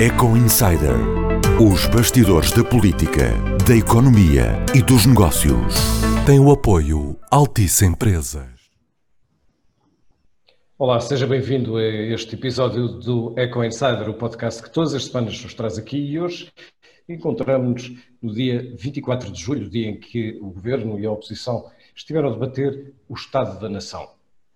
Eco Insider. Os bastidores da política, da economia e dos negócios. Tem o apoio Altice Empresas. Olá, seja bem-vindo a este episódio do Eco Insider, o podcast que todas as semanas nos traz aqui e hoje encontramos-nos no dia 24 de julho, dia em que o Governo e a oposição estiveram a debater o Estado da Nação.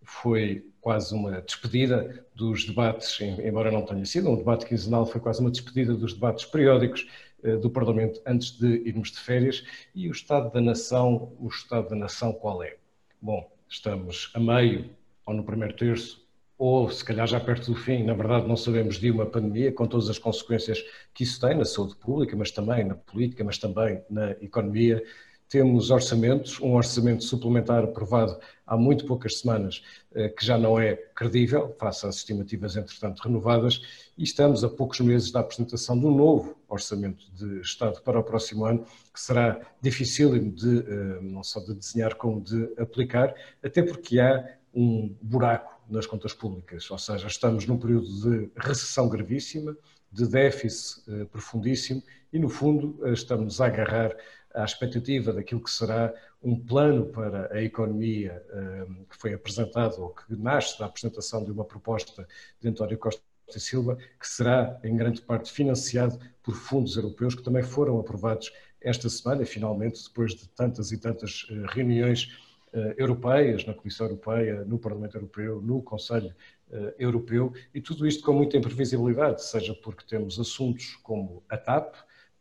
Foi quase uma despedida dos debates, embora não tenha sido um debate quinzenal, foi quase uma despedida dos debates periódicos eh, do Parlamento antes de irmos de férias. E o Estado da Nação, o Estado da Nação qual é? Bom, estamos a meio ou no primeiro terço, ou se calhar já perto do fim, na verdade não sabemos de uma pandemia, com todas as consequências que isso tem na saúde pública, mas também na política, mas também na economia, temos orçamentos, um orçamento suplementar aprovado há muito poucas semanas, eh, que já não é credível, face às estimativas entretanto renovadas, e estamos a poucos meses da apresentação um novo orçamento de Estado para o próximo ano, que será dificílimo de, eh, não só de desenhar, como de aplicar, até porque há um buraco nas contas públicas, ou seja, estamos num período de recessão gravíssima, de déficit eh, profundíssimo e, no fundo, estamos a agarrar à expectativa daquilo que será um plano para a economia um, que foi apresentado, ou que nasce da apresentação de uma proposta de António Costa e Silva, que será em grande parte financiado por fundos europeus que também foram aprovados esta semana, finalmente, depois de tantas e tantas uh, reuniões uh, europeias, na Comissão Europeia, no Parlamento Europeu, no Conselho uh, Europeu, e tudo isto com muita imprevisibilidade, seja porque temos assuntos como a TAP,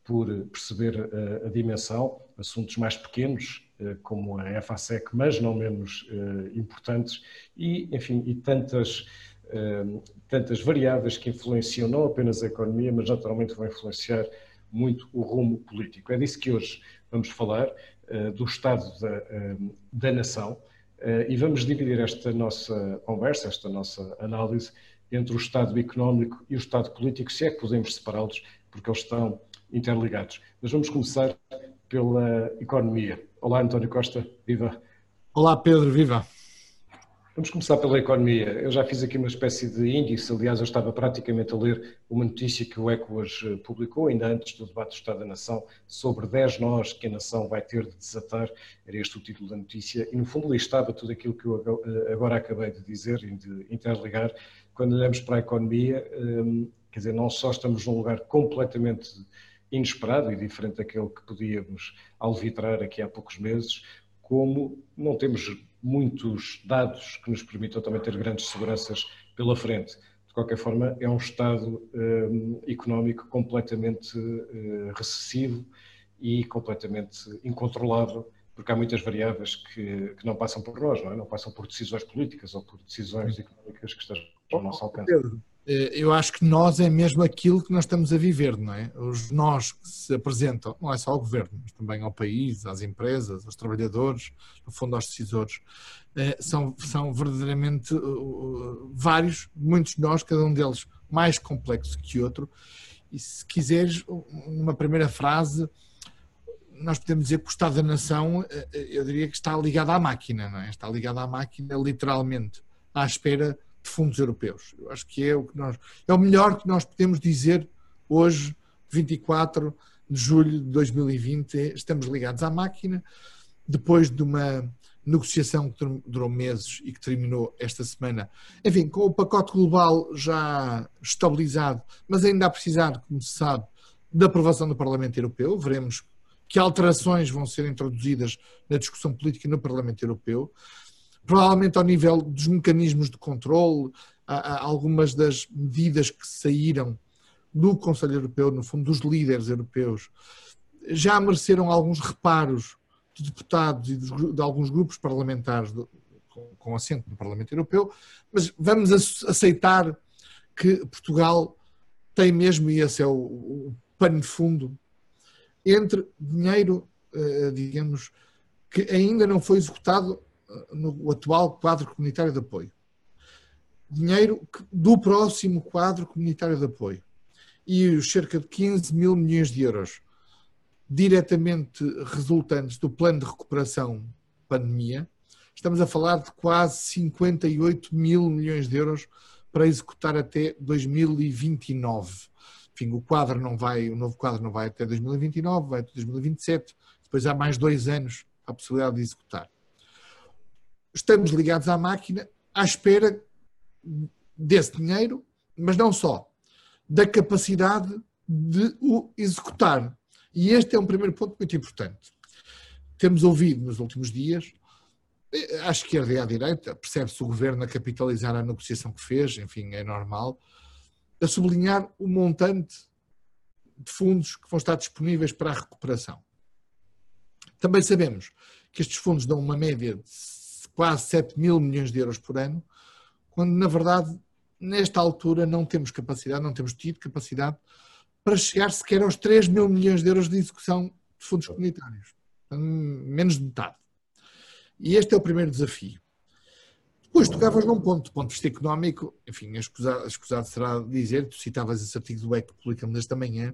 por perceber a, a dimensão, assuntos mais pequenos, eh, como a FASEC, mas não menos eh, importantes, e, enfim, e tantas, eh, tantas variáveis que influenciam não apenas a economia, mas naturalmente vão influenciar muito o rumo político. É disso que hoje vamos falar, do estado da, da nação, e vamos dividir esta nossa conversa, esta nossa análise, entre o estado económico e o estado político, se é que podemos separá-los, porque eles estão interligados. Mas vamos começar pela economia. Olá, António Costa, viva. Olá, Pedro, viva. Vamos começar pela economia. Eu já fiz aqui uma espécie de índice, aliás, eu estava praticamente a ler uma notícia que o ECO hoje publicou, ainda antes do debate do Estado da Nação, sobre 10 nós que a nação vai ter de desatar, era este o título da notícia, e no fundo listava tudo aquilo que eu agora acabei de dizer e de interligar. Quando olhamos para a economia, hum, quer dizer, não só estamos num lugar completamente inesperado e diferente daquele que podíamos alvitrar aqui há poucos meses, como não temos muitos dados que nos permitam também ter grandes seguranças pela frente. De qualquer forma, é um Estado um, económico completamente uh, recessivo e completamente incontrolável, porque há muitas variáveis que, que, não passam por nós, não, é? não passam por decisões políticas ou por decisões económicas que estejam ao nosso alcance. Eh, eu acho que nós é mesmo aquilo que nós estamos a viver, não é? Os nós que se apresentam, não é só ao governo, mas também ao país, às empresas, aos trabalhadores, no fundo aos decisores, eh, são, são verdadeiramente uh, vários, muitos de nós, cada um deles mais complexo que outro. E se quiseres, numa primeira frase, nós podemos dizer que o Estado da Nação, eu diria que está ligado à máquina, não é? Está ligado à máquina, literalmente, à espera de fundos europeus. Eu acho que é o que nós é o melhor que nós podemos dizer hoje, 24 de julho de 2020, estamos ligados à máquina depois de uma negociação que durou meses e que terminou esta semana. Enfim, com o pacote global já estabilizado, mas ainda a precisar, como se sabe, da aprovação do Parlamento Europeu. Veremos que alterações vão ser introduzidas na discussão política no Parlamento Europeu provavelmente ao nível dos mecanismos de controle, algumas das medidas que saíram do Conselho Europeu, no fundo dos líderes europeus, já mereceram alguns reparos de deputados e de alguns grupos parlamentares com assento no Parlamento Europeu, mas vamos aceitar que Portugal tem mesmo, e esse é o, pano de fundo, entre dinheiro, eh, digamos, que ainda não foi executado no atual quadro comunitário de apoio. Dinheiro do próximo quadro comunitário de apoio. E os cerca de 15 mil milhões de euros diretamente resultantes do plano de recuperação pandemia, estamos a falar de quase 58 mil milhões de euros para executar até 2029. enfim, o quadro não vai, o novo quadro não vai até 2029, vai até 2027, depois há mais dois anos a possibilidade de executar. Estamos ligados à máquina à espera desse dinheiro, mas não só, da capacidade de o executar. E este é um primeiro ponto muito importante. Temos ouvido nos últimos dias, eh, à esquerda e à direita, percebe-se o governo a capitalizar a negociação que fez, enfim, é normal, a sublinhar o montante de fundos que vão estar disponíveis para a recuperação. Também sabemos que estes fundos dão uma média de quase 7 mil milhões de euros por ano, quando na verdade, nesta altura, não temos capacidade, não temos tido capacidade para chegar sequer aos 3 mil milhões de euros de execução de fundos comunitários. Menos de metade. E este é o primeiro desafio. Depois tocavas num ponto, do ponto de vista económico, enfim, escusado, escusado será dizer, tu citavas esse artigo do ECO que publicamos esta manhã,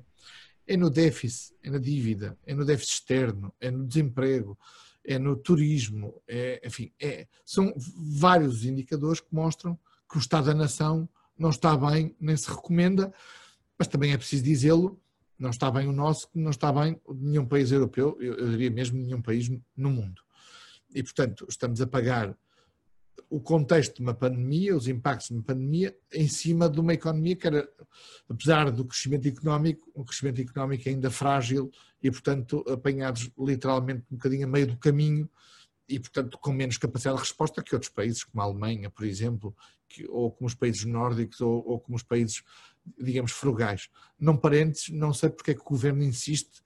é no déficit, é na dívida, é no déficit externo, é no desemprego, é no turismo, é, enfim, é, são vários indicadores que mostram que o Estado da Nação não está bem, nem se recomenda, mas também é preciso dizê-lo, não está bem o nosso, não está bem nenhum país europeu, eu, eu diria mesmo nenhum país no mundo. E, portanto, estamos a pagar o contexto de uma pandemia, os impactos de uma pandemia, em cima de uma economia que era, apesar do crescimento económico, um crescimento económico ainda frágil e, portanto, apanhados literalmente um bocadinho a meio do caminho e, portanto, com menos capacidade de resposta que outros países, como a Alemanha, por exemplo, que, ou como os países nórdicos, ou, ou como os países, digamos, frugais. Não parentes, não sei porque é que o governo insiste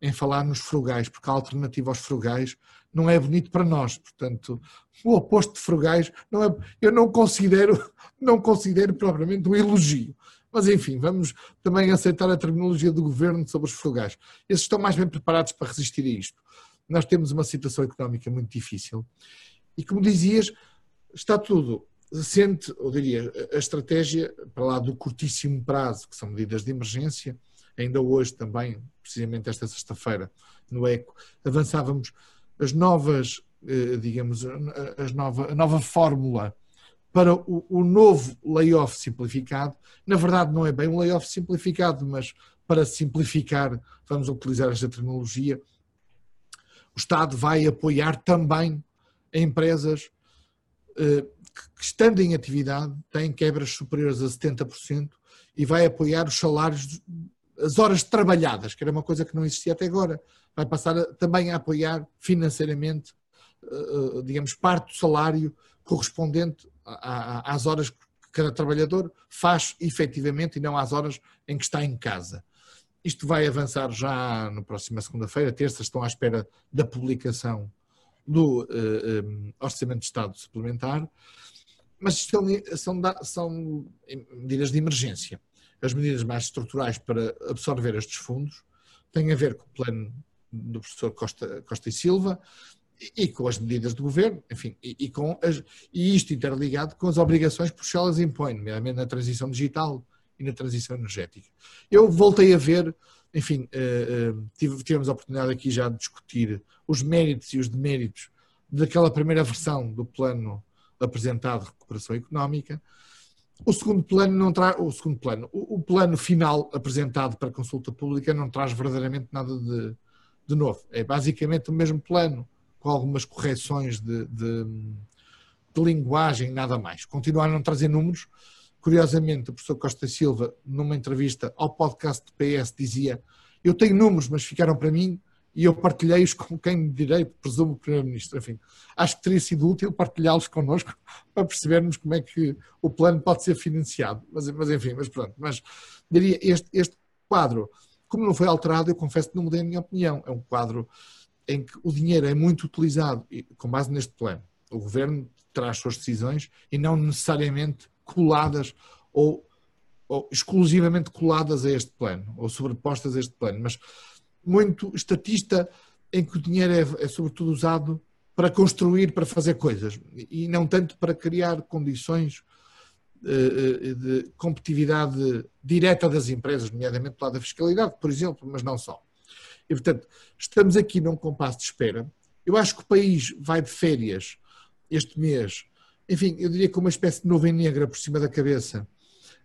em falar nos frugais, porque a alternativa aos frugais não é bonito para nós. Portanto, o oposto de frugais não é, eu não considero, não considero propriamente um elogio. Mas enfim, vamos também aceitar a terminologia do governo sobre os frugais. Esses estão mais bem preparados para resistir a isto. Nós temos uma situação económica muito difícil e, como dizias, está tudo sente, eu diria, a estratégia para lá do curtíssimo prazo, que são medidas de emergência, ainda hoje também, precisamente esta sexta-feira, no ECO, avançávamos as novas, eh, digamos, as nova, a nova fórmula para o, o, novo layoff simplificado. Na verdade, não é bem um layoff simplificado, mas para simplificar, vamos utilizar esta terminologia. O Estado vai apoiar também empresas eh, que, estando em atividade, têm quebras superiores a 70% e vai apoiar os salários, as horas trabalhadas, que era uma coisa que não existia até agora vai passar a, também a apoiar financeiramente, uh, digamos, parte do salário correspondente às horas que cada trabalhador faz efetivamente e não às horas em que está em casa. Isto vai avançar já na próxima segunda-feira, terça, estão à espera da publicação do uh, um, Orçamento de Estado Suplementar, mas isto são, são medidas de emergência. As medidas mais estruturais para absorver estes fundos têm a ver com o plano do professor Costa, Costa e Silva e, e com as medidas do governo, enfim, e, e, com as, e isto interligado com as obrigações que Bruxelas impõe, nomeadamente na transição digital e na transição energética. Eu voltei a ver, enfim, uh, tive, tivemos a oportunidade aqui já de discutir os méritos e os deméritos daquela primeira versão do plano apresentado de recuperação económica. O segundo plano não traz, o segundo plano, o, o, plano final apresentado para consulta pública não traz verdadeiramente nada de, de novo, é basicamente o mesmo plano, com algumas correções de, de, de linguagem, nada mais. Continuaram a não trazer números. Curiosamente, o professor Costa Silva, numa entrevista ao podcast do PS, dizia: Eu tenho números, mas ficaram para mim e eu partilhei-os com quem de direito, presumo o Primeiro-Ministro. Enfim, acho que teria sido útil partilhá-los connosco para percebermos como é que o plano pode ser financiado. Mas, mas enfim, mas pronto. Mas diria, este, este quadro como não foi alterado, eu confesso que não mudei a minha opinião. É um quadro em que o dinheiro é muito utilizado com base neste plano. O governo traz suas decisões e não necessariamente coladas ou, ou exclusivamente coladas a este plano ou sobrepostas a este plano, mas muito estatista em que o dinheiro é, é sobretudo usado para construir, para fazer coisas e não tanto para criar condições eh, eh, de competitividade direta das empresas, nomeadamente do lado da fiscalidade, por exemplo, mas não só. E, portanto, estamos aqui num compasso de espera. Eu acho que o país vai de férias este mês, enfim, eu diria com uma espécie de nuvem negra por cima da cabeça,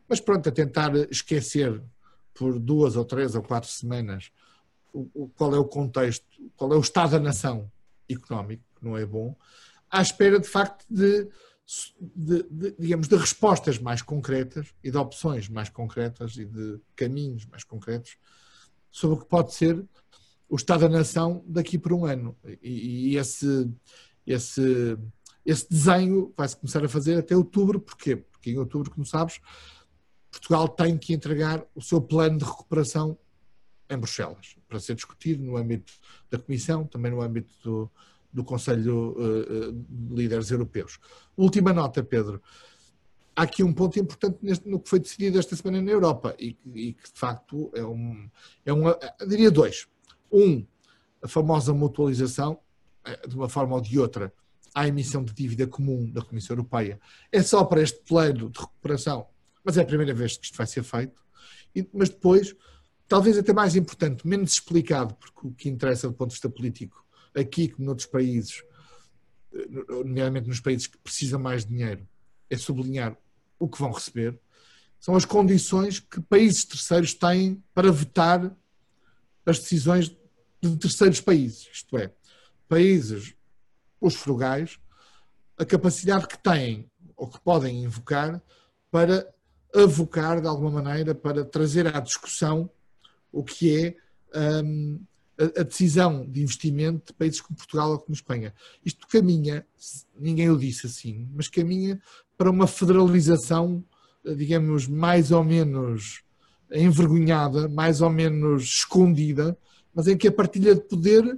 mas pronto, a tentar esquecer por duas ou três ou quatro semanas o, o, qual é o contexto, qual é o estado da nação económico, que não é bom, à espera de facto de, de, de, digamos, de respostas mais concretas e de opções mais concretas e de caminhos mais concretos sobre o que pode ser o Estado da Nação daqui por um ano. E, e esse, esse, esse desenho vai-se começar a fazer até outubro. Porquê? Porque em outubro, como sabes, Portugal tem que entregar o seu plano de recuperação em Bruxelas, para ser discutido no âmbito da Comissão, também no âmbito do, do Conselho uh, de Líderes Europeus. Última nota, Pedro. Há aqui um ponto importante neste, no que foi decidido esta semana na Europa e, e que, de facto, é um, é um. diria dois. Um, a famosa mutualização, eh, de uma forma ou de outra, à emissão de dívida comum da Comissão Europeia. É só para este plano de recuperação, mas é a primeira vez que isto vai ser feito. E, mas depois, talvez até mais importante, menos explicado, porque o que interessa do ponto de vista político, aqui como noutros países, nomeadamente nos países que precisam mais de dinheiro, é sublinhar o que vão receber, são as condições que países terceiros têm para vetar as decisões de terceiros países, isto é, países, os frugais, a capacidade que têm ou que podem invocar para avocar de alguma maneira, para trazer à discussão o que é um, a, a, decisão de investimento de países como Portugal ou como Espanha. Isto caminha, ninguém o disse assim, mas caminha para uma federalização, digamos, mais ou menos envergonhada, mais ou menos escondida, mas em que a partilha de poder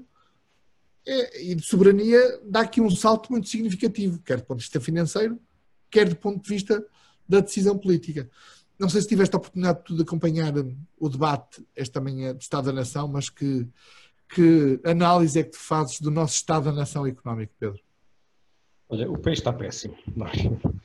é, e de soberania dá aqui um salto muito significativo, quer do ponto de vista financeiro, quer do ponto de vista da decisão política. Não sei se tiveste a oportunidade de acompanhar o debate esta manhã do Estado da Nação, mas que, que análise é que tu fazes do nosso Estado da Nação económico, Pedro? Olha, o país está péssimo.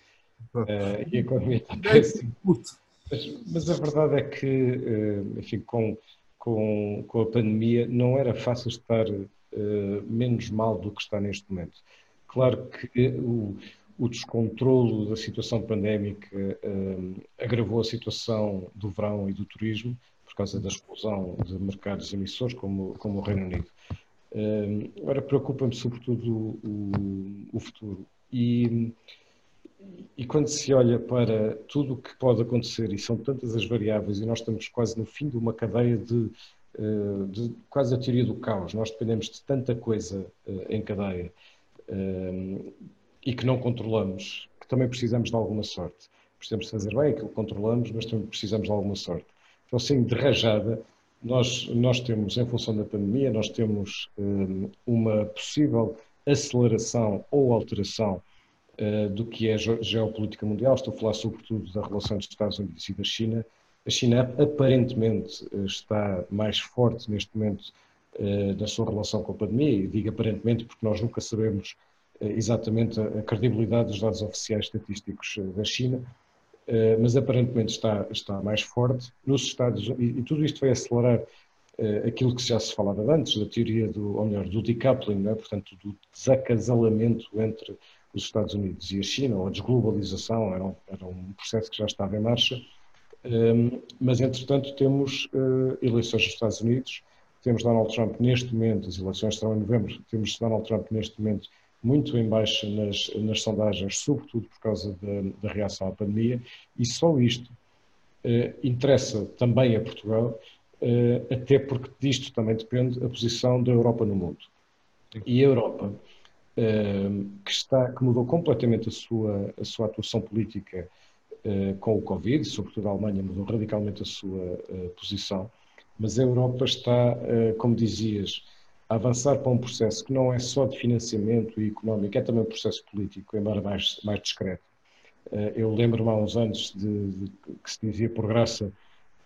Uh, e a economia está péssima. Mas, mas, a verdade é que, uh, enfim, com, com, com a pandemia, não era fácil estar uh, menos mal do que está neste momento. Claro que o, o descontrolo da situação pandémica um, agravou a situação do verão e do turismo, por causa da explosão de mercados emissores, como, como o Reino Unido. Um, agora, preocupa-me sobretudo o, o, futuro. E, e quando se olha para tudo o que pode acontecer, e são tantas as variáveis, e nós estamos quase no fim de uma cadeia de, hum, de quase a teoria do caos, nós dependemos de tanta coisa hum, em cadeia e que não controlamos, que também precisamos de alguma sorte. Precisamos fazer bem aquilo que controlamos, mas também precisamos de alguma sorte. Então, assim, de rajada, nós, nós temos, em função da pandemia, nós temos um, uma possível aceleração ou alteração uh, do que é geopolítica mundial. Estou a falar sobretudo da relação dos Estados Unidos e da China. A China aparentemente uh, está mais forte neste momento uh, na sua relação com a pandemia, e digo aparentemente porque nós nunca sabemos eh, exatamente a credibilidade dos dados oficiais estatísticos eh, da China, eh, mas aparentemente está, está mais forte. Nos Estados e, e tudo isto vai acelerar aquilo que já se falava antes, da teoria do, ou melhor, do decoupling, é? portanto, do desacasalamento entre os Estados Unidos e a China, ou a desglobalização, era um, era um processo que já estava em marcha, um, mas entretanto temos eleições nos Estados Unidos, temos Donald Trump neste momento, as eleições serão em novembro, temos Donald Trump neste momento muito em baixa nas, nas sondagens, sobretudo por causa da, da reação à pandemia, e só isto eh, interessa também a Portugal, eh, até porque disto também depende a posição da Europa no mundo. E a Europa, eh, que, está, que mudou completamente a sua, a sua atuação política com o Covid, sobretudo a Alemanha mudou radicalmente a sua posição, mas a Europa está, como dizias, avançar para um processo que não é só de financiamento e económico, é também um processo político, embora mais, mais discreto. Eh, eu lembro-me há uns anos de, de, que se dizia por graça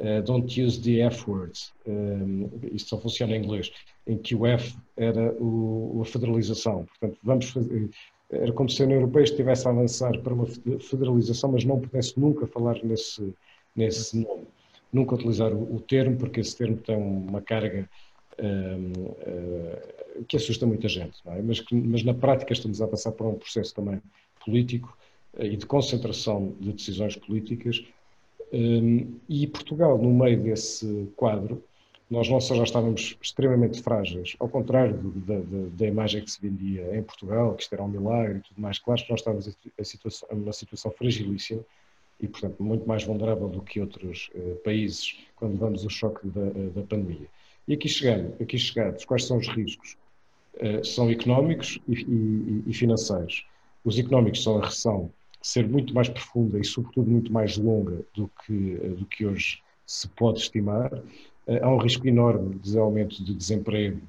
uh, don't use the F words, um, eh, isto só funciona em inglês, em que o F era o, a federalização. Portanto, vamos fazer, era como se a União Europeia estivesse a avançar para uma federalização, mas não pudesse nunca falar nesse, nesse nome. Nunca utilizar o, o termo, porque esse termo tem uma carga que assusta muita gente, é? mas, que, mas na prática estamos a passar por um processo também político uh, e de concentração de decisões políticas e Portugal, no meio desse quadro, nós não só já estávamos extremamente frágeis, ao contrário da, da, da, imagem que se vendia em Portugal, que isto era um milagre e tudo mais, claro que nós estávamos em situação, uma situação fragilíssima e, portanto, muito mais vulnerável do que outros uh, países quando levamos o choque da, da pandemia. E aqui chegando, aqui chegados, quais são os riscos? Uh, são económicos e, e, e, financeiros. Os económicos são a recessão ser muito mais profunda e, sobretudo, muito mais longa do que, uh, do que hoje se pode estimar. Uh, há um risco enorme de aumento de desemprego,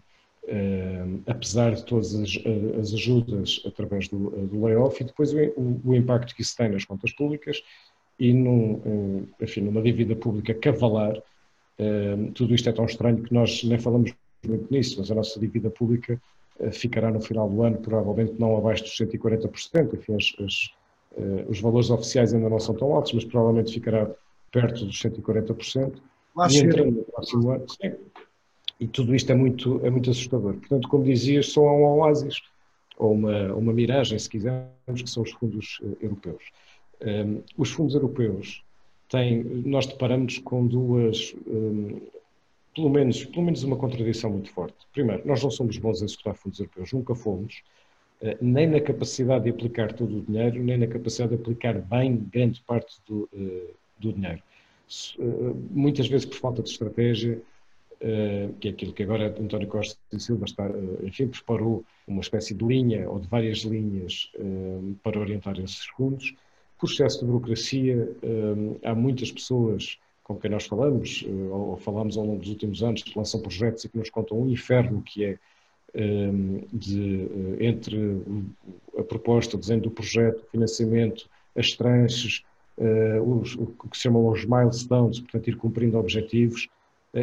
apesar de todas as, as ajudas através do, do layoff, e depois o, o, impacto que isso tem nas contas públicas e num, enfim, numa dívida pública cavalar tudo isto é tão estranho que nós nem falamos muito nisso, mas a nossa dívida pública uh, ficará no final do ano provavelmente não abaixo dos 140%, enfim, as, as, uh, os valores oficiais ainda não são tão altos, mas provavelmente ficará perto dos 140%. e entrando no próximo ano, sim, e tudo isto é muito, é muito assustador. Portanto, como dizias, só há um oásis, ou uma, uma miragem, se quisermos, que são os fundos europeus. Um, os fundos europeus tem, nós deparamos com duas, um, pelo, menos, pelo menos uma contradição muito forte. Primeiro, nós não somos bons em executar fundos europeus, nunca fomos, uh, nem na capacidade de aplicar todo o dinheiro, nem na capacidade de aplicar bem grande parte do, uh, do dinheiro. Uh, muitas vezes por falta de estratégia, que é aquilo que agora António Costa e Silva está, enfim, preparou uma espécie de linha ou de várias linhas para orientar esses fundos por excesso de burocracia, hum, há muitas pessoas com quem nós falamos, eh, ou falamos ao longo dos últimos anos, que lançam projetos e que nos contam um inferno que é hum, de, eh, entre a proposta, o desenho do projeto, o financiamento, as tranches, eh, os, o que se chamam os milestones, portanto, ir cumprindo objetivos,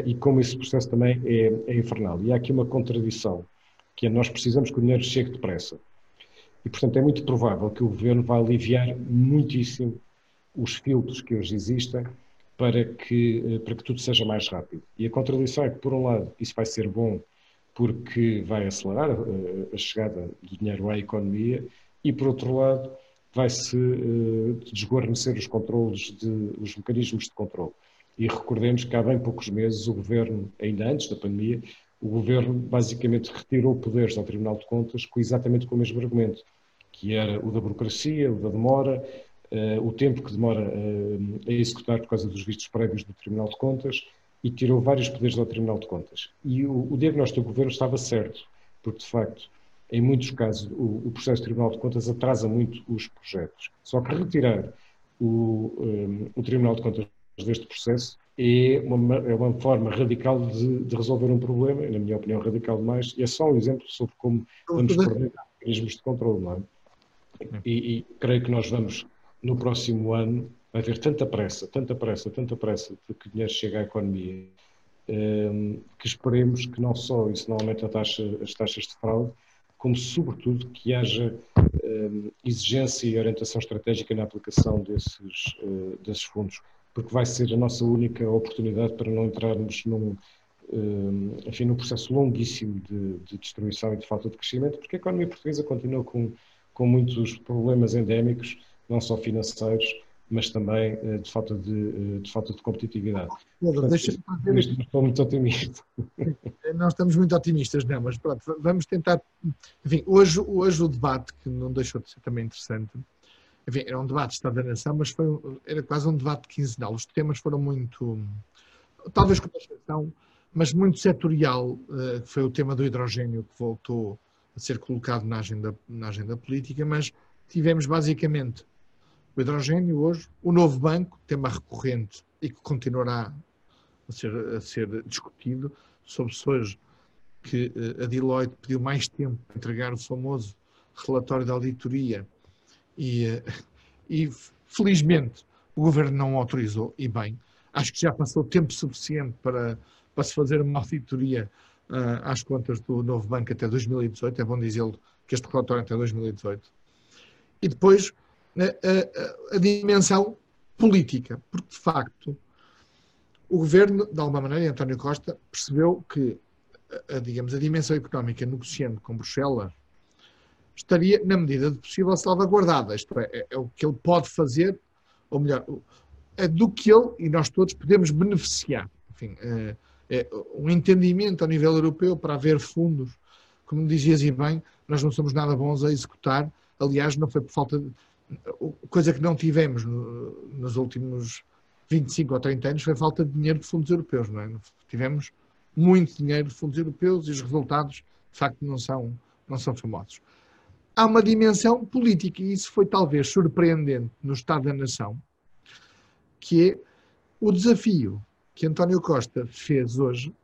e como esse processo também é, é infernal. E há aqui uma contradição, que é nós precisamos que o dinheiro chegue depressa. E, portanto, é muito provável que o governo vá aliviar muitíssimo os filtros que hoje existem para que, eh, para que tudo seja mais rápido. E a contradição é que, por um lado, isso vai ser bom porque vai acelerar eh, a chegada do dinheiro à economia e, por outro lado, vai-se eh, desguarnecer os controles, de, os mecanismos de controle. E recordemos que há bem poucos meses o governo, ainda antes da pandemia, o governo basicamente retirou poderes ao Tribunal de Contas com exatamente com o mesmo argumento, que era o da burocracia, o da demora, uh, o tempo que demora uh, a executar por causa dos vistos prévios do Tribunal de Contas e tirou vários poderes ao Tribunal de Contas. E o, o diagnóstico do governo estava certo, porque de facto, em muitos casos, o, o processo do Tribunal de Contas atrasa muito os projetos. Só que retirar o, um, eh, o Tribunal de Contas deste processo é uma, é uma forma radical de, de, resolver um problema, na minha opinião, radical demais, e é só um exemplo sobre como vamos mecanismos de controle, não é? E, e, creio que nós vamos, no próximo ano, vai haver tanta pressa, tanta pressa, tanta pressa de que o dinheiro chegue à economia, um, ehm, que esperemos que não só isso não aumente taxa, as taxas de fraude, como sobretudo que haja um, ehm, exigência e orientação estratégica na aplicação desses, uh, desses fundos porque vai ser a nossa única oportunidade para não entrarmos num, eh, enfim, num processo longuíssimo de, de, destruição e de falta de crescimento, porque a economia portuguesa continua com, com muitos problemas endémicos, não só financeiros, mas também eh, de falta de, eh, de falta de competitividade. deixa Portanto, estou muito otimista. Nós estamos muito otimistas, não, mas pronto, vamos tentar. Enfim, hoje, hoje o debate, que não deixou de ser também interessante, enfim, era um debate de Estado da Nação, mas foi, era quase um debate quinzenal. Os temas foram muito, talvez com exceção, mas muito setorial, uh, foi o tema do hidrogênio que voltou a ser colocado na agenda, na agenda política, mas tivemos basicamente o hidrogênio hoje, o novo banco, tema recorrente e que continuará a ser, a ser discutido, sobre hoje que uh, a Deloitte pediu mais tempo para entregar o famoso relatório de auditoria e, eh, e felizmente o governo não autorizou, e bem, acho que já passou tempo suficiente para, para se fazer uma auditoria uh, às contas do novo banco até 2018, é bom dizê-lo que este relatório é até 2018. E depois a, a, a, dimensão política, porque de facto o governo, de alguma maneira, António Costa, percebeu que, a, digamos, a dimensão económica negociando com Bruxelas estaria, na medida do possível, salvaguardada. Isto é, é, é, o que ele pode fazer, ou melhor, do que ele e nós todos podemos beneficiar. Enfim, é, é um entendimento ao nível europeu para haver fundos, como dizias e bem, nós não somos nada bons a executar, aliás, não foi por falta de. Coisa que não tivemos no, nos últimos 25 ou 30 anos foi falta de dinheiro de fundos europeus, não é? Tivemos muito dinheiro de fundos europeus e os resultados, de facto, não são, não são famosos. Há uma dimensão política, e isso foi talvez surpreendente no Estado da Nação, que é o desafio que António Costa fez hoje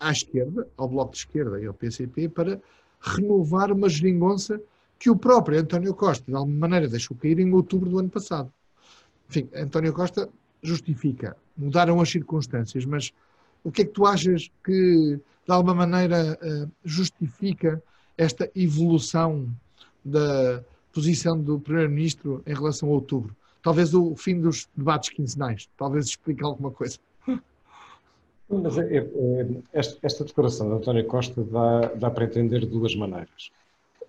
à esquerda, ao Bloco de Esquerda e ao PCP, para renovar uma geringonça que o próprio António Costa, de alguma maneira, deixou cair em outubro do ano passado. Enfim, António Costa justifica, mudaram as circunstâncias, mas o que é que tu achas que, de alguma maneira, eh, justifica esta evolução da posição do Primeiro-Ministro em relação a outubro? Talvez o fim dos debates quinzenais, talvez explique alguma coisa. Mas é, é, é, esta, esta, declaração de António Costa dá, dá para entender de duas maneiras.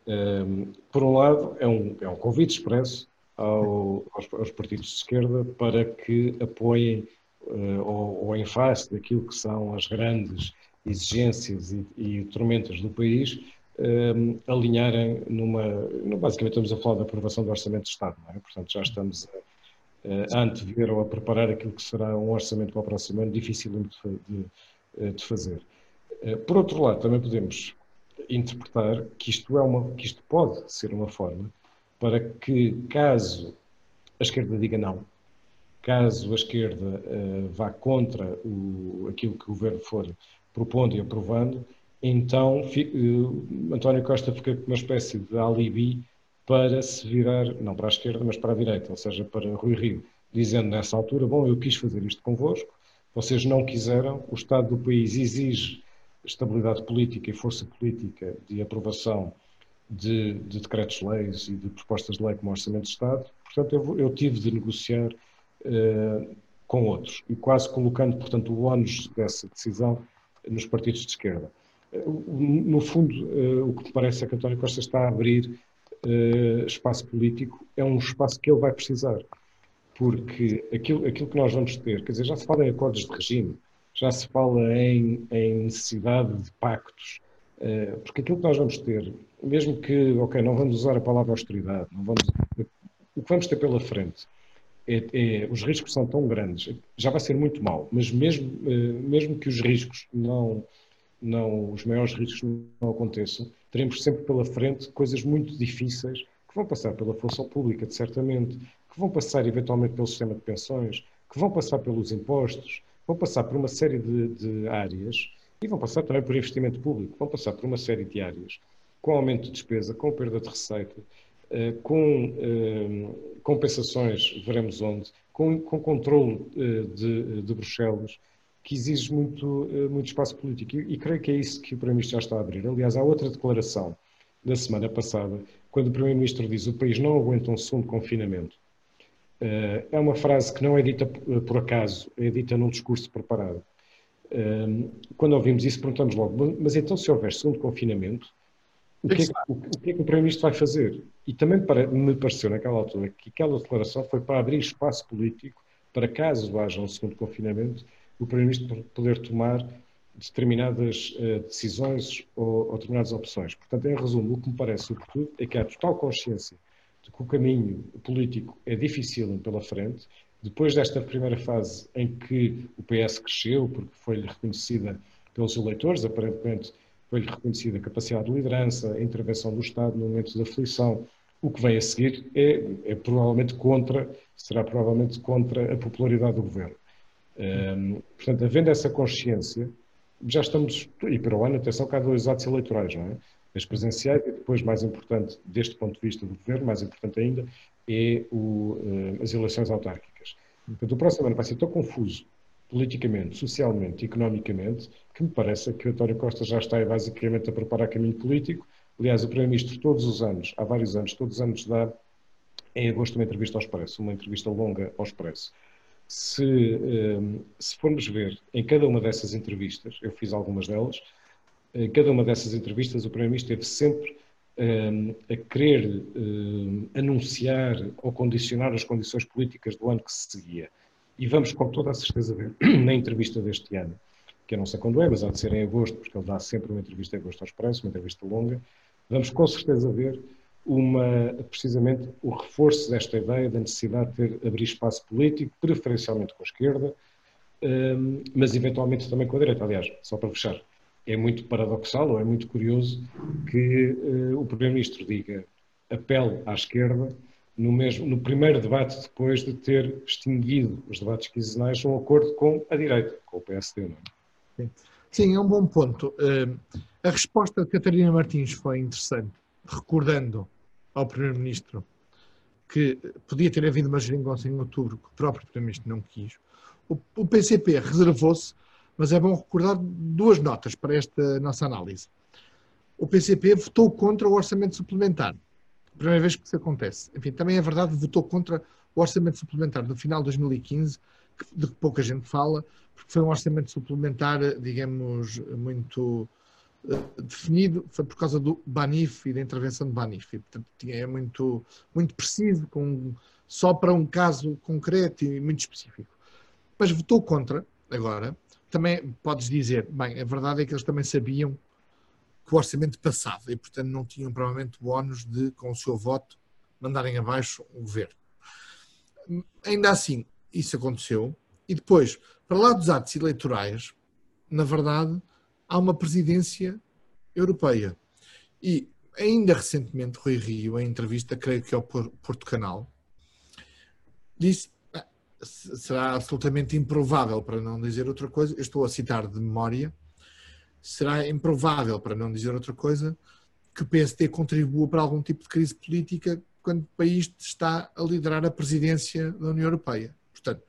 Um, ehm, por um lado, é um, é um convite expresso ao, aos, aos, partidos de esquerda para que apoiem uh, ou, ou, em face daquilo que são as grandes exigências e, e tormentas do país, um, ehm, alinharem numa. Basicamente, estamos a falar da aprovação do Orçamento de Estado, é? portanto, já estamos a a antever ou a preparar aquilo que será um orçamento para o próximo ano, difícil de, de, eh, de, fazer. Eh, por outro lado, também podemos interpretar que isto, é uma, que isto pode ser uma forma para que, caso a esquerda diga não, caso a esquerda uh, vá contra o, aquilo que o governo for propondo e aprovando, então uh, António Costa fica com uma espécie de alibi para se virar, não para a esquerda, mas para a direita, ou seja, para Rui Rio, dizendo nessa altura: Bom, eu quis fazer isto convosco, vocês não quiseram, o Estado do país exige estabilidade política e força política de aprovação de, de decretos-leis e de propostas de lei como Orçamento de Estado, portanto, eu, eu tive de negociar uh, com outros e quase colocando, portanto, o ónus dessa decisão nos partidos de esquerda. No fundo, uh, o que me parece é que António Costa está a abrir uh, espaço político é um espaço que ele vai precisar. Porque aquilo, aquilo que nós vamos ter, quer dizer, já se fala em acordos de regime, já se fala em, em necessidade de pactos, uh, porque aquilo que nós vamos ter, mesmo que, ok, não vamos usar a palavra austeridade, não vamos, o que vamos ter pela frente é, é, os riscos são tão grandes, já vai ser muito mal, mas mesmo, mesmo que os riscos não, não, os maiores riscos não aconteçam, teremos sempre pela frente coisas muito difíceis que vão passar pela função pública, certamente, que vão passar eventualmente pelo sistema de pensões, que vão passar pelos impostos, vão passar por uma série de, de áreas e vão passar também por investimento público, vão passar por uma série de áreas, com aumento de despesa, com perda de receita, eh, com eh, compensações, veremos onde, com, com controle eh, de, de Bruxelas, que exige muito, eh, muito espaço político. E, e creio que é isso que o Primeiro-Ministro já está a abrir. Aliás, há outra declaração da semana passada, quando o Primeiro-Ministro diz o país não aguenta um segundo confinamento. Uh, é uma frase que não é dita por acaso, é dita num discurso preparado. Uh, quando ouvimos isso, perguntamos logo, mas então se houver segundo confinamento, o que, é que, o, o que, é que o Primeiro-Ministro vai fazer? E também para, me pareceu naquela altura que aquela declaração foi para abrir espaço político para caso haja um segundo confinamento, o Primeiro-Ministro poder tomar determinadas uh, decisões ou, ou, determinadas opções. Portanto, em resumo, o que me parece sobretudo é que há total consciência de que o caminho político é difícil pela frente, depois desta primeira fase em que o PS cresceu, porque foi-lhe reconhecida pelos eleitores, aparentemente foi-lhe reconhecida a capacidade de liderança, a intervenção do Estado no momento da aflição, o que vem a seguir é, é provavelmente contra, será provavelmente contra a popularidade do governo. Um, portanto, havendo essa consciência, já estamos, e para o ano, atenção, que há dois atos eleitorais, não é? As presenciais e depois, mais importante, deste ponto de vista do governo, mais importante ainda, é o, as eleições autárquicas. Portanto, o próximo ano vai ser tão confuso, politicamente, socialmente, economicamente, que me parece que o António Costa já está basicamente a preparar caminho político. Aliás, o Primeiro-Ministro todos os anos, há vários anos, todos os anos dá em agosto uma entrevista ao Expresso, uma entrevista longa ao Expresso se, ehm, se formos ver em cada uma dessas entrevistas, eu fiz algumas delas, em cada uma dessas entrevistas o Primeiro-Ministro esteve sempre a querer anunciar ou condicionar as condições políticas do ano que se seguia. E vamos com toda a certeza ver na entrevista deste ano, que eu não sei quando é, mas há de ser em agosto, porque ele dá sempre uma entrevista em agosto ao Expresso, uma entrevista longa, vamos com certeza ver uma, precisamente o reforço desta ideia da necessidade de ter, abrir espaço político, preferencialmente com a esquerda, mas eventualmente também com a direita. Aliás, só para fechar, é muito paradoxal ou é muito curioso que uh, o Primeiro-Ministro diga apelo à esquerda no, mesmo, no primeiro debate depois de ter extinguido os debates quinzenais um acordo com a direita, com o PSD. É? Sim. É um bom ponto. Uh, a resposta de Catarina Martins foi interessante, recordando ao Primeiro-Ministro que podia ter havido uma geringonça em outubro que o próprio Primeiro-Ministro não quis. O, PCP reservou-se mas é bom recordar duas notas para esta nossa análise. O PCP votou contra o orçamento suplementar. Primeira vez que isso acontece. Enfim, também é verdade, votou contra o orçamento suplementar do final de 2015, de que pouca gente fala, porque foi um orçamento suplementar, digamos, muito definido, foi por causa do Banif e da intervenção de Banif. E, portanto, é muito, muito preciso, com, só para um caso concreto e muito específico. Mas votou contra, agora, também podes dizer, bem, a verdade é que eles também sabiam que o orçamento passava e, portanto, não tinham provavelmente o ónus de, com o seu voto, mandarem abaixo o governo. Ainda assim, isso aconteceu. E depois, para lá dos atos eleitorais, na verdade, há uma presidência europeia. E ainda recentemente, Rui Rio, em entrevista, creio que ao Porto Canal, disse será absolutamente improvável, para não dizer outra coisa, eu estou a citar de memória, será improvável, para não dizer outra coisa, que o PSD contribua para algum tipo de crise política quando o país está a liderar a presidência da União Europeia. Portanto,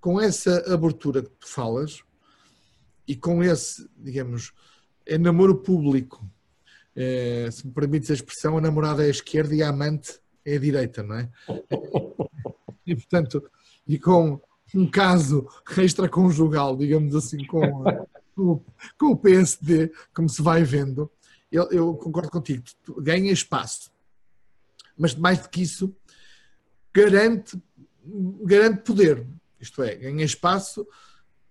com essa abertura que tu falas e com esse, digamos, é namoro público, é, se me permites a expressão, a namorada é a esquerda e a amante é a direita, não é? E, portanto, e com um caso extraconjugal, digamos assim, com, com, o PSD, como se vai vendo, eu, eu concordo contigo, ganha espaço. Mas mais do que isso, garante, garante poder. Isto é, ganha espaço,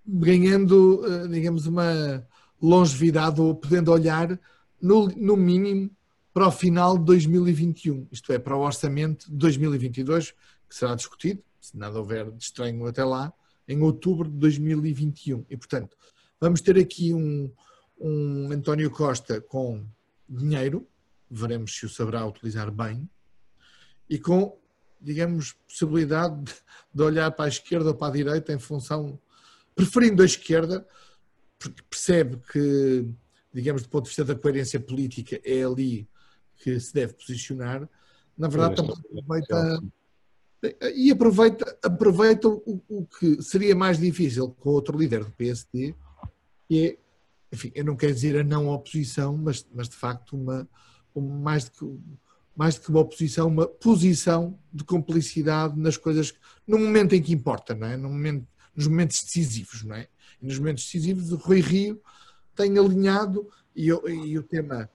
ganhando, eh, digamos, uma longevidade ou podendo olhar, no, no mínimo, para o final de 2021, isto é, para o orçamento de 2022, que será discutido, se nada houver de estranho até lá, em outubro de 2021. E, portanto, vamos ter aqui um, um António Costa com dinheiro, veremos se o saberá utilizar bem, e com, digamos, possibilidade de olhar para a esquerda ou para a direita em função, preferindo a esquerda, porque percebe que, digamos, do ponto de vista da coerência política, é ali que se deve posicionar. Na verdade, também aproveita e aproveita, aproveita o, o, que seria mais difícil com outro líder do PSD, que é, enfim, eu não quero dizer a não oposição, mas, mas de facto uma, uma mais, do que, mais do que uma oposição, uma posição de complicidade nas coisas, no momento em que importa, não é? No momento, nos momentos decisivos, não é? E nos momentos decisivos o Rui Rio tem alinhado e, e o tema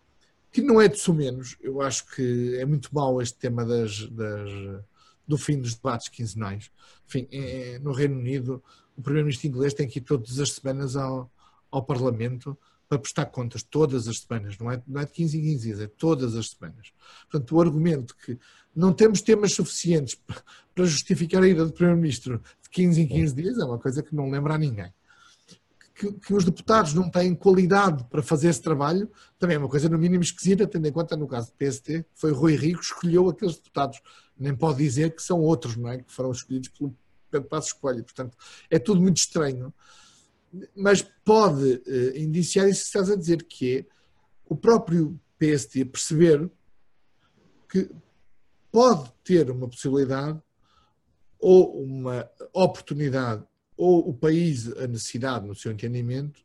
que não é de sumenos, eu acho que é muito mau este tema das, das do fim dos debates quinzenais. Enfim, é, é, no Reino Unido, o primeiro-ministro inglês tem que ir todas as semanas ao, ao Parlamento para prestar contas, todas as semanas, não é, não é de 15 em 15 dias, é todas as semanas. Portanto, o argumento que não temos temas suficientes para justificar a ida do Primeiro-Ministro 15 em 15 dias é uma coisa que não lembra a ninguém. Que, que, os deputados não têm qualidade para fazer esse trabalho, também é uma coisa no mínimo esquisita, tendo em conta, no caso do PST, foi Rui Rico que escolheu aqueles deputados nem pode dizer que são outros, não é? Que foram escolhidos pelo Pedro Passos Coelho. Portanto, é tudo muito estranho. Mas pode uh, indiciar isso que estás a dizer, que é o próprio PST perceber que pode ter uma possibilidade ou uma oportunidade ou o país a necessidade, no seu entendimento,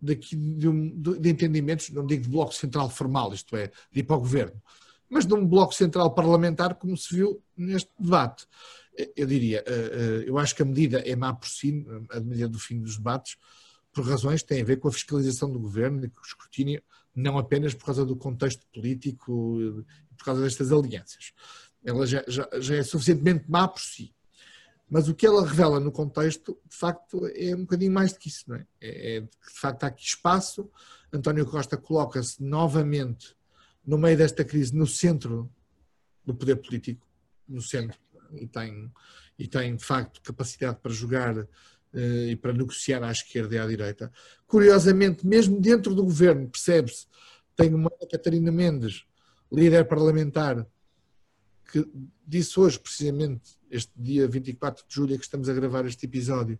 de, de entendimentos, não digo de bloco central formal, isto é, de ir para o governo, mas de um bloco central parlamentar, como se viu neste debate. Eu diria, eh, eh, eu acho que a medida é má por si, a medida do fim dos debates, por razões que têm a ver com a fiscalização do governo e com o escrutínio, não apenas por causa do contexto político e por causa destas alianças. Ela já, já, já é suficientemente má por si. Mas o que ela revela no contexto, de facto, é um bocadinho mais do que isso, não é? é, é de facto, há aqui espaço. António Costa coloca-se novamente no meio desta crise, no centro do poder político, no centro, e tem, e tem de facto capacidade para jogar uh, e para negociar à esquerda e à direita. Curiosamente, mesmo dentro do governo, percebe-se, tem uma Catarina Mendes, líder parlamentar, que disse hoje, precisamente, este dia 24 de julho, que estamos a gravar este episódio,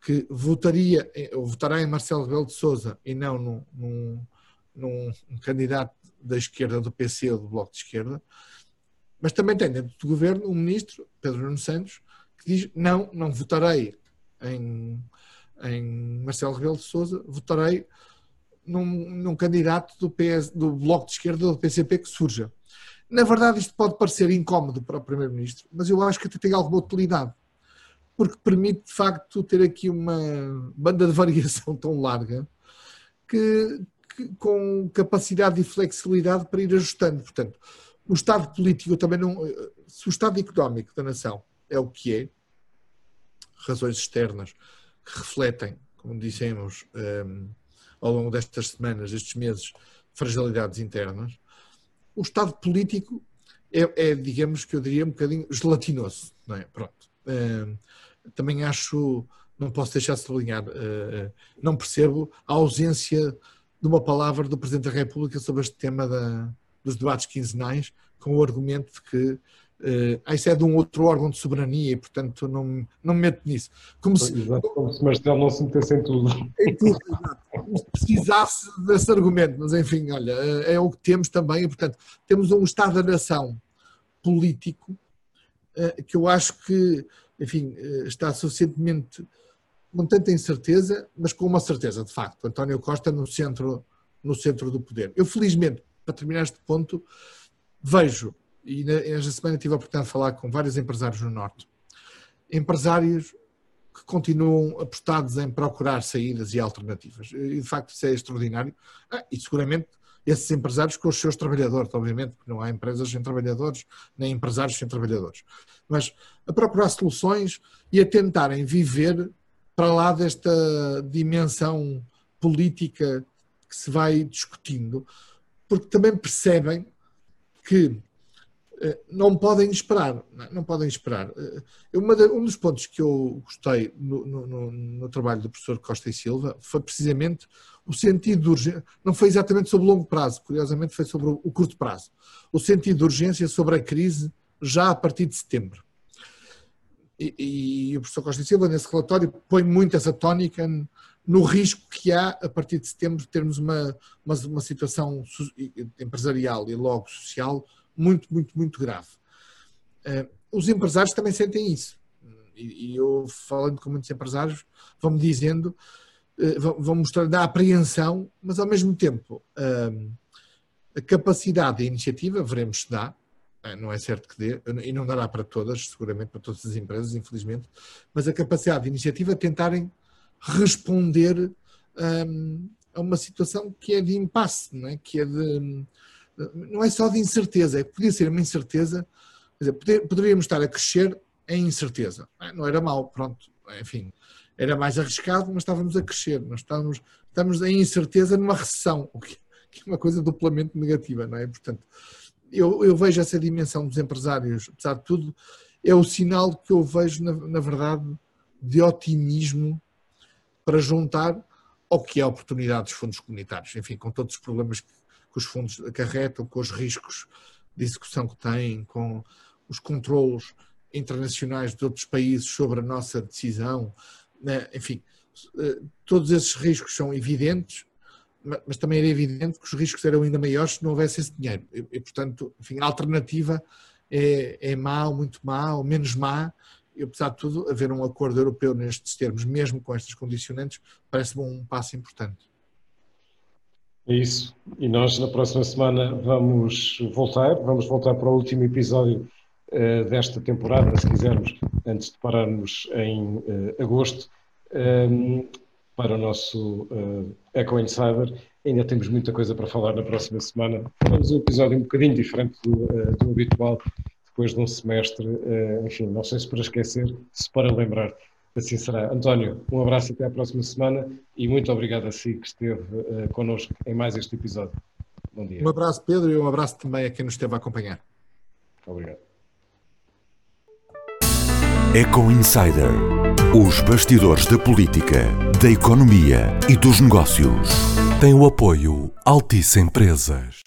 que votaria, votará em Marcelo Rebelo de Souza e não num, num, num um candidato da esquerda, do PC ou do Bloco de Esquerda, mas também tem dentro do governo um ministro, Pedro Nuno Santos, que diz: não, não votarei em, em Marcelo Rebelo de Souza, votarei num, num candidato do, PS, do Bloco de Esquerda ou do PCP que surja. Na verdade, isto pode parecer incómodo para o Primeiro-Ministro, mas eu acho que até tem alguma utilidade, porque permite de facto ter aqui uma banda de variação tão larga que, que com capacidade e flexibilidade para ir ajustando. Portanto, o Estado político também não. Se o Estado económico da nação é o que é, razões externas que refletem, como dissemos um, ao longo destas semanas, destes meses, fragilidades internas, o Estado político é, é, digamos que eu diria, um bocadinho gelatinoso, não é? Pronto. Também acho, não posso deixar de sublinhar, uh, não percebo a ausência de uma palavra do Presidente da República sobre este tema da, dos debates quinzenais, com o argumento de que Uh, isso é de um outro órgão de soberania e, portanto, não, não me meto nisso. Como se, Exato, como se Marcelo não se metesse em tudo. Em tudo, Como se precisasse desse argumento, mas enfim, olha, é, é o que temos também, e, portanto, temos um Estado da Nação político uh, que eu acho que, enfim, está suficientemente com tanta incerteza, mas com uma certeza, de facto. António Costa no centro, no centro do poder. Eu, felizmente, para terminar este ponto, vejo e esta semana tive a oportunidade de falar com vários empresários no Norte. Empresários que continuam apostados em procurar saídas e alternativas. E de facto isso é extraordinário. Ah, e seguramente esses empresários com os seus trabalhadores, obviamente, porque não há empresas sem trabalhadores, nem empresários sem trabalhadores. Mas a procurar soluções e a tentarem viver para lá desta dimensão política que se vai discutindo, porque também percebem que não podem esperar, não podem esperar. Eh, um dos pontos que eu gostei no, no, no, trabalho do professor Costa e Silva foi precisamente o sentido de urgência, não foi exatamente sobre o longo prazo, curiosamente foi sobre o curto prazo, o sentido de urgência sobre a crise já a partir de setembro. E, e o professor Costa e Silva, nesse relatório, põe muito essa tónica no risco que há, a partir de setembro, de termos uma, uma, uma situação empresarial e logo social muito, muito, muito grave. Uh, os empresários também sentem isso. E, eu, falando com muitos empresários, vão-me dizendo, uh, vão, vão mostrando a apreensão, mas ao mesmo tempo uh, a capacidade e iniciativa, veremos se dá, não é certo que dê, e não dará para todas, seguramente para todas as empresas, infelizmente, mas a capacidade e iniciativa de tentarem responder a uma situação que é de impasse, não é? que é de não é só de incerteza, é que podia ser uma incerteza, dizer, poderíamos estar a crescer em incerteza. Não era mal, pronto, enfim, era mais arriscado, mas estávamos a crescer, nós estamos, estamos em incerteza numa recessão, o que, que, é uma coisa duplamente negativa, não é? Portanto, eu, eu, vejo essa dimensão dos empresários, apesar de tudo, é o sinal que eu vejo, na, na verdade, de otimismo para juntar ao que é a oportunidade dos fundos comunitários, enfim, com todos os problemas que que os fundos acarretam, com os riscos de execução que têm, com os controlos internacionais de outros países sobre a nossa decisão, né? enfim, eh, todos esses riscos são evidentes, mas também era evidente que os riscos eram ainda maiores se não houvesse esse dinheiro. E, portanto, enfim, a alternativa é, é má, ou muito má, ou menos má, e apesar de tudo, haver um acordo europeu nestes termos, mesmo com estas condicionantes, parece-me um passo importante. É isso. E nós na próxima semana vamos voltar, vamos voltar para o último episódio uh, desta temporada, se quisermos, antes de pararmos em uh, agosto. Um, ehm, para o nosso uh, Eco Insider. Ainda temos muita coisa para falar na próxima semana. Vamos um episódio um bocadinho diferente do, do habitual, depois de um semestre, enfim, não sei se para esquecer, se para lembrar. Assim será. António, um abraço até à próxima semana e muito obrigado a si que esteve uh, connosco em mais este episódio. Bom dia. Um abraço, Pedro, e um abraço também a quem nos esteve a acompanhar. Obrigado. Eco Insider. Os bastidores da política, da economia e dos negócios. Tem o apoio Altice Empresas.